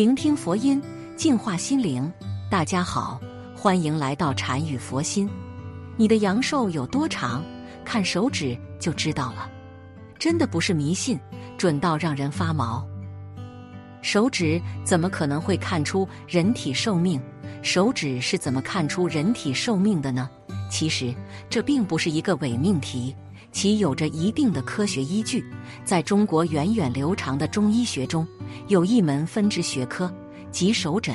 聆听佛音，净化心灵。大家好，欢迎来到禅语佛心。你的阳寿有多长，看手指就知道了。真的不是迷信，准到让人发毛。手指怎么可能会看出人体寿命？手指是怎么看出人体寿命的呢？其实这并不是一个伪命题，其有着一定的科学依据。在中国源远流长的中医学中，有一门分支学科，即手诊。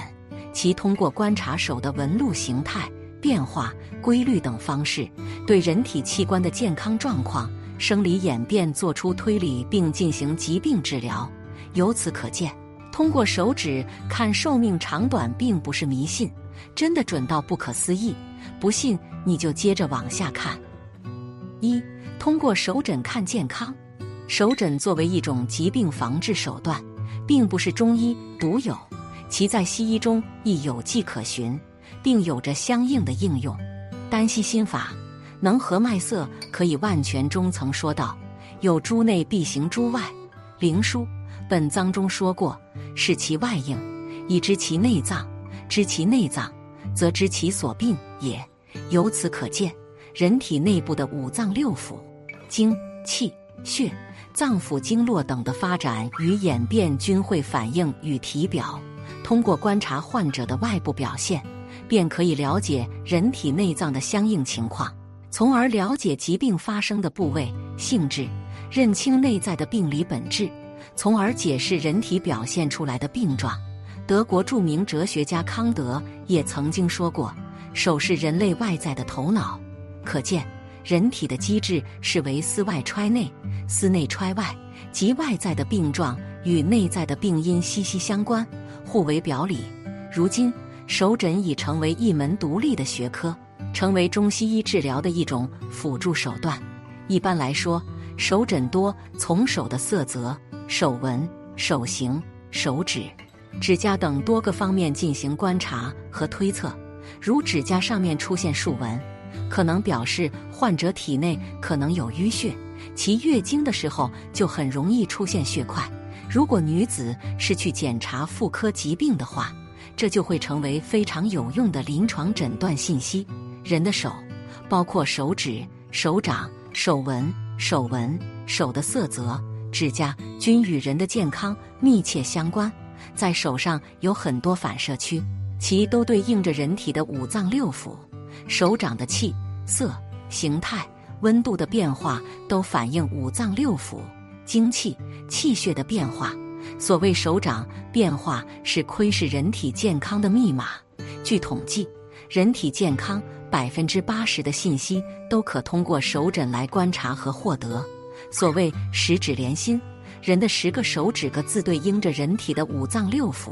其通过观察手的纹路、形态、变化、规律等方式，对人体器官的健康状况、生理演变做出推理，并进行疾病治疗。由此可见。通过手指看寿命长短，并不是迷信，真的准到不可思议。不信你就接着往下看。一、通过手诊看健康。手诊作为一种疾病防治手段，并不是中医独有，其在西医中亦有迹可循，并有着相应的应用。丹溪心法能合脉色，可以万全中曾说道：“有诸内必行诸外。”灵枢。本章中说过，视其外应，以知其内脏；知其内脏，则知其所病也。由此可见，人体内部的五脏六腑、精气血、脏腑经络等的发展与演变，均会反映与体表。通过观察患者的外部表现，便可以了解人体内脏的相应情况，从而了解疾病发生的部位、性质，认清内在的病理本质。从而解释人体表现出来的病状。德国著名哲学家康德也曾经说过：“手是人类外在的头脑。”可见，人体的机制是为思外揣内，思内揣外，即外在的病状与内在的病因息息相关，互为表里。如今，手诊已成为一门独立的学科，成为中西医治疗的一种辅助手段。一般来说，手诊多从手的色泽。手纹、手型、手指、指甲等多个方面进行观察和推测。如指甲上面出现竖纹，可能表示患者体内可能有淤血，其月经的时候就很容易出现血块。如果女子是去检查妇科疾病的话，这就会成为非常有用的临床诊断信息。人的手，包括手指、手掌、手纹、手纹、手的色泽。指甲均与人的健康密切相关，在手上有很多反射区，其都对应着人体的五脏六腑。手掌的气色、形态、温度的变化，都反映五脏六腑精气气血的变化。所谓手掌变化，是窥视人体健康的密码。据统计，人体健康百分之八十的信息都可通过手诊来观察和获得。所谓十指连心，人的十个手指各自对应着人体的五脏六腑。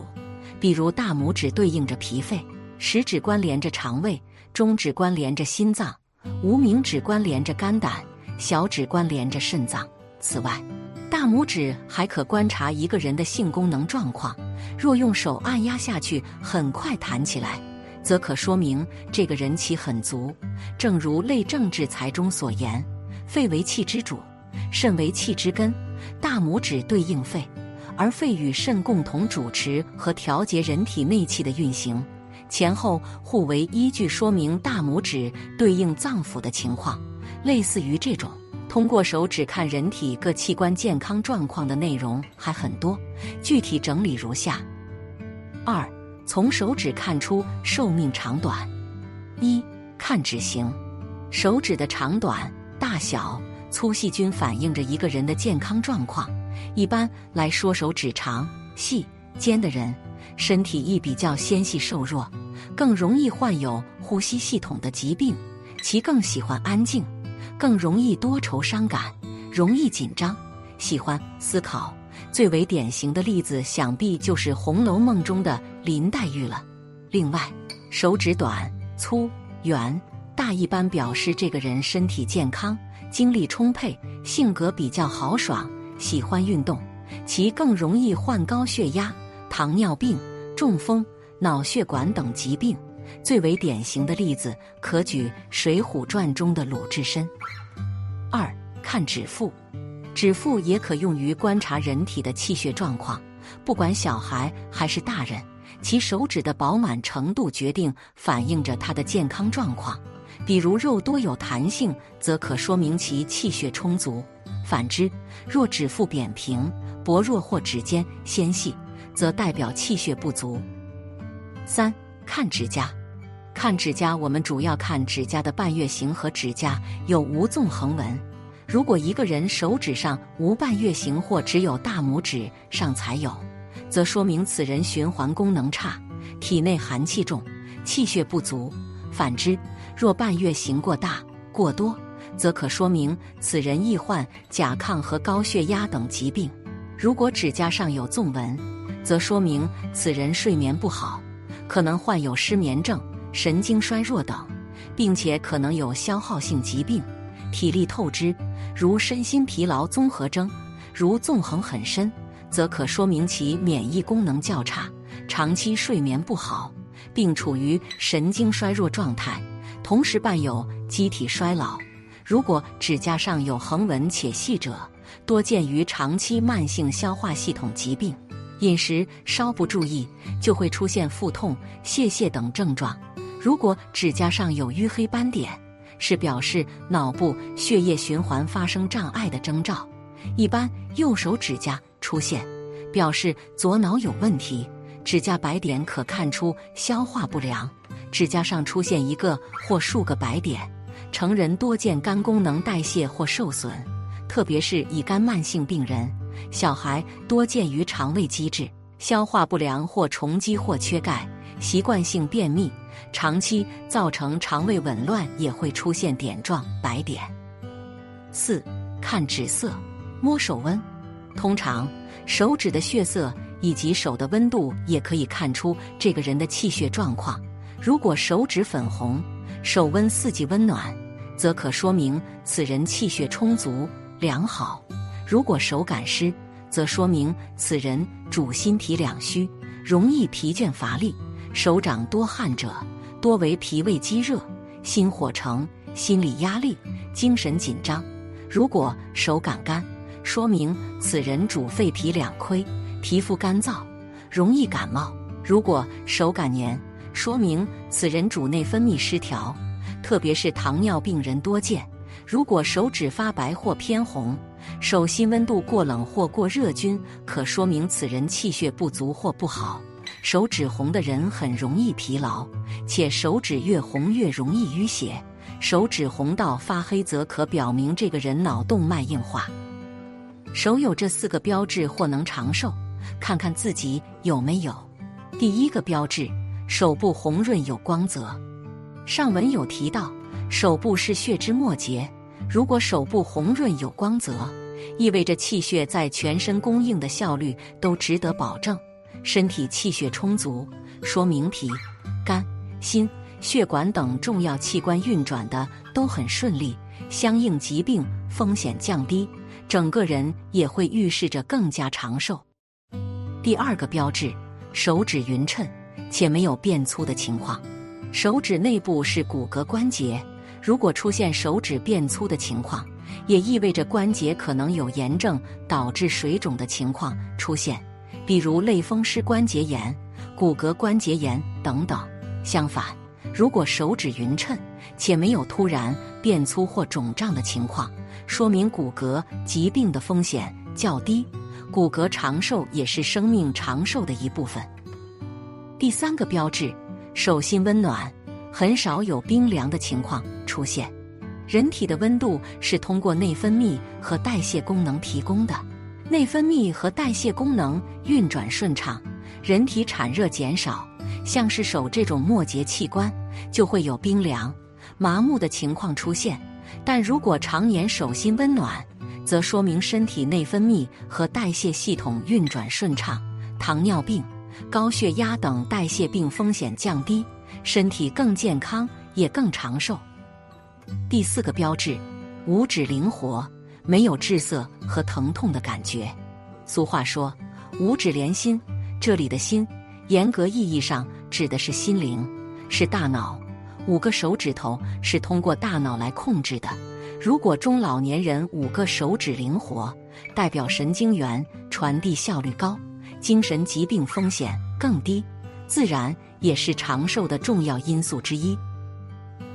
比如大拇指对应着脾肺，食指关联着肠胃，中指关联着心脏，无名指关联着肝胆，小指关联着肾脏。此外，大拇指还可观察一个人的性功能状况。若用手按压下去，很快弹起来，则可说明这个人气很足。正如《类政治才》中所言：“肺为气之主。”肾为气之根，大拇指对应肺，而肺与肾共同主持和调节人体内气的运行，前后互为依据，说明大拇指对应脏腑的情况。类似于这种通过手指看人体各器官健康状况的内容还很多，具体整理如下：二、从手指看出寿命长短。一、看指型，手指的长短、大小。粗细均反映着一个人的健康状况。一般来说，手指长、细、尖的人，身体亦比较纤细瘦弱，更容易患有呼吸系统的疾病。其更喜欢安静，更容易多愁伤感，容易紧张，喜欢思考，最为典型的例子，想必就是《红楼梦》中的林黛玉了。另外，手指短、粗、圆、大，一般表示这个人身体健康、精力充沛、性格比较豪爽、喜欢运动，其更容易患高血压、糖尿病、中风、脑血管等疾病。最为典型的例子，可举《水浒传》中的鲁智深。二看指腹。指腹也可用于观察人体的气血状况，不管小孩还是大人，其手指的饱满程度决定反映着他的健康状况。比如肉多有弹性，则可说明其气血充足；反之，若指腹扁平、薄弱或指尖纤细，则代表气血不足。三看指甲，看指甲，我们主要看指甲的半月形和指甲有无纵横纹。如果一个人手指上无半月形或只有大拇指上才有，则说明此人循环功能差，体内寒气重，气血不足。反之，若半月形过大过多，则可说明此人易患甲亢和高血压等疾病。如果指甲上有纵纹，则说明此人睡眠不好，可能患有失眠症、神经衰弱等，并且可能有消耗性疾病。体力透支，如身心疲劳综合征；如纵横很深，则可说明其免疫功能较差，长期睡眠不好，并处于神经衰弱状态，同时伴有机体衰老。如果指甲上有横纹且细者，多见于长期慢性消化系统疾病，饮食稍不注意，就会出现腹痛、泄泻等症状。如果指甲上有淤黑斑点，是表示脑部血液循环发生障碍的征兆，一般右手指甲出现，表示左脑有问题。指甲白点可看出消化不良，指甲上出现一个或数个白点，成人多见肝功能代谢或受损，特别是乙肝慢性病人，小孩多见于肠胃机制消化不良或重积或缺钙，习惯性便秘。长期造成肠胃紊乱，也会出现点状白点。四看指色，摸手温。通常手指的血色以及手的温度也可以看出这个人的气血状况。如果手指粉红，手温四季温暖，则可说明此人气血充足良好；如果手感湿，则说明此人主心脾两虚，容易疲倦乏力。手掌多汗者，多为脾胃积热、心火盛、心理压力、精神紧张。如果手感干，说明此人主肺脾两亏，皮肤干燥，容易感冒。如果手感黏，说明此人主内分泌失调，特别是糖尿病人多见。如果手指发白或偏红，手心温度过冷或过热均可说明此人气血不足或不好。手指红的人很容易疲劳，且手指越红越容易淤血。手指红到发黑，则可表明这个人脑动脉硬化。手有这四个标志或能长寿，看看自己有没有。第一个标志，手部红润有光泽。上文有提到，手部是血之末节，如果手部红润有光泽，意味着气血在全身供应的效率都值得保证。身体气血充足，说明脾、肝、心、血管等重要器官运转的都很顺利，相应疾病风险降低，整个人也会预示着更加长寿。第二个标志，手指匀称且没有变粗的情况。手指内部是骨骼关节，如果出现手指变粗的情况，也意味着关节可能有炎症导致水肿的情况出现。比如类风湿关节炎、骨骼关节炎等等。相反，如果手指匀称且没有突然变粗或肿胀的情况，说明骨骼疾病的风险较低。骨骼长寿也是生命长寿的一部分。第三个标志，手心温暖，很少有冰凉的情况出现。人体的温度是通过内分泌和代谢功能提供的。内分泌和代谢功能运转顺畅，人体产热减少，像是手这种末节器官就会有冰凉、麻木的情况出现。但如果常年手心温暖，则说明身体内分泌和代谢系统运转顺畅，糖尿病、高血压等代谢病风险降低，身体更健康也更长寿。第四个标志，五指灵活，没有滞涩和疼痛的感觉。俗话说“五指连心”，这里的心，严格意义上指的是心灵，是大脑。五个手指头是通过大脑来控制的。如果中老年人五个手指灵活，代表神经元传递效率高，精神疾病风险更低，自然也是长寿的重要因素之一。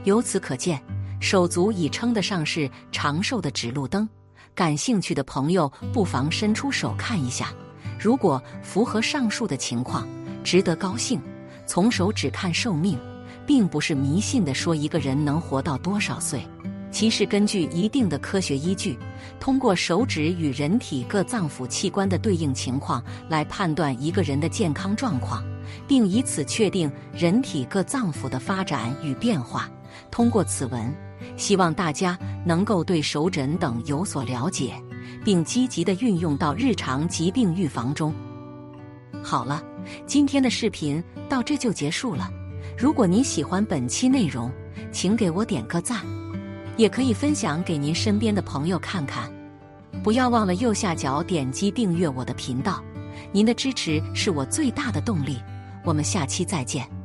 由此可见，手足已称得上是长寿的指路灯。感兴趣的朋友不妨伸出手看一下，如果符合上述的情况，值得高兴。从手指看寿命。并不是迷信的说一个人能活到多少岁，其实根据一定的科学依据，通过手指与人体各脏腑器官的对应情况来判断一个人的健康状况，并以此确定人体各脏腑的发展与变化。通过此文，希望大家能够对手诊等有所了解，并积极的运用到日常疾病预防中。好了，今天的视频到这就结束了。如果您喜欢本期内容，请给我点个赞，也可以分享给您身边的朋友看看。不要忘了右下角点击订阅我的频道，您的支持是我最大的动力。我们下期再见。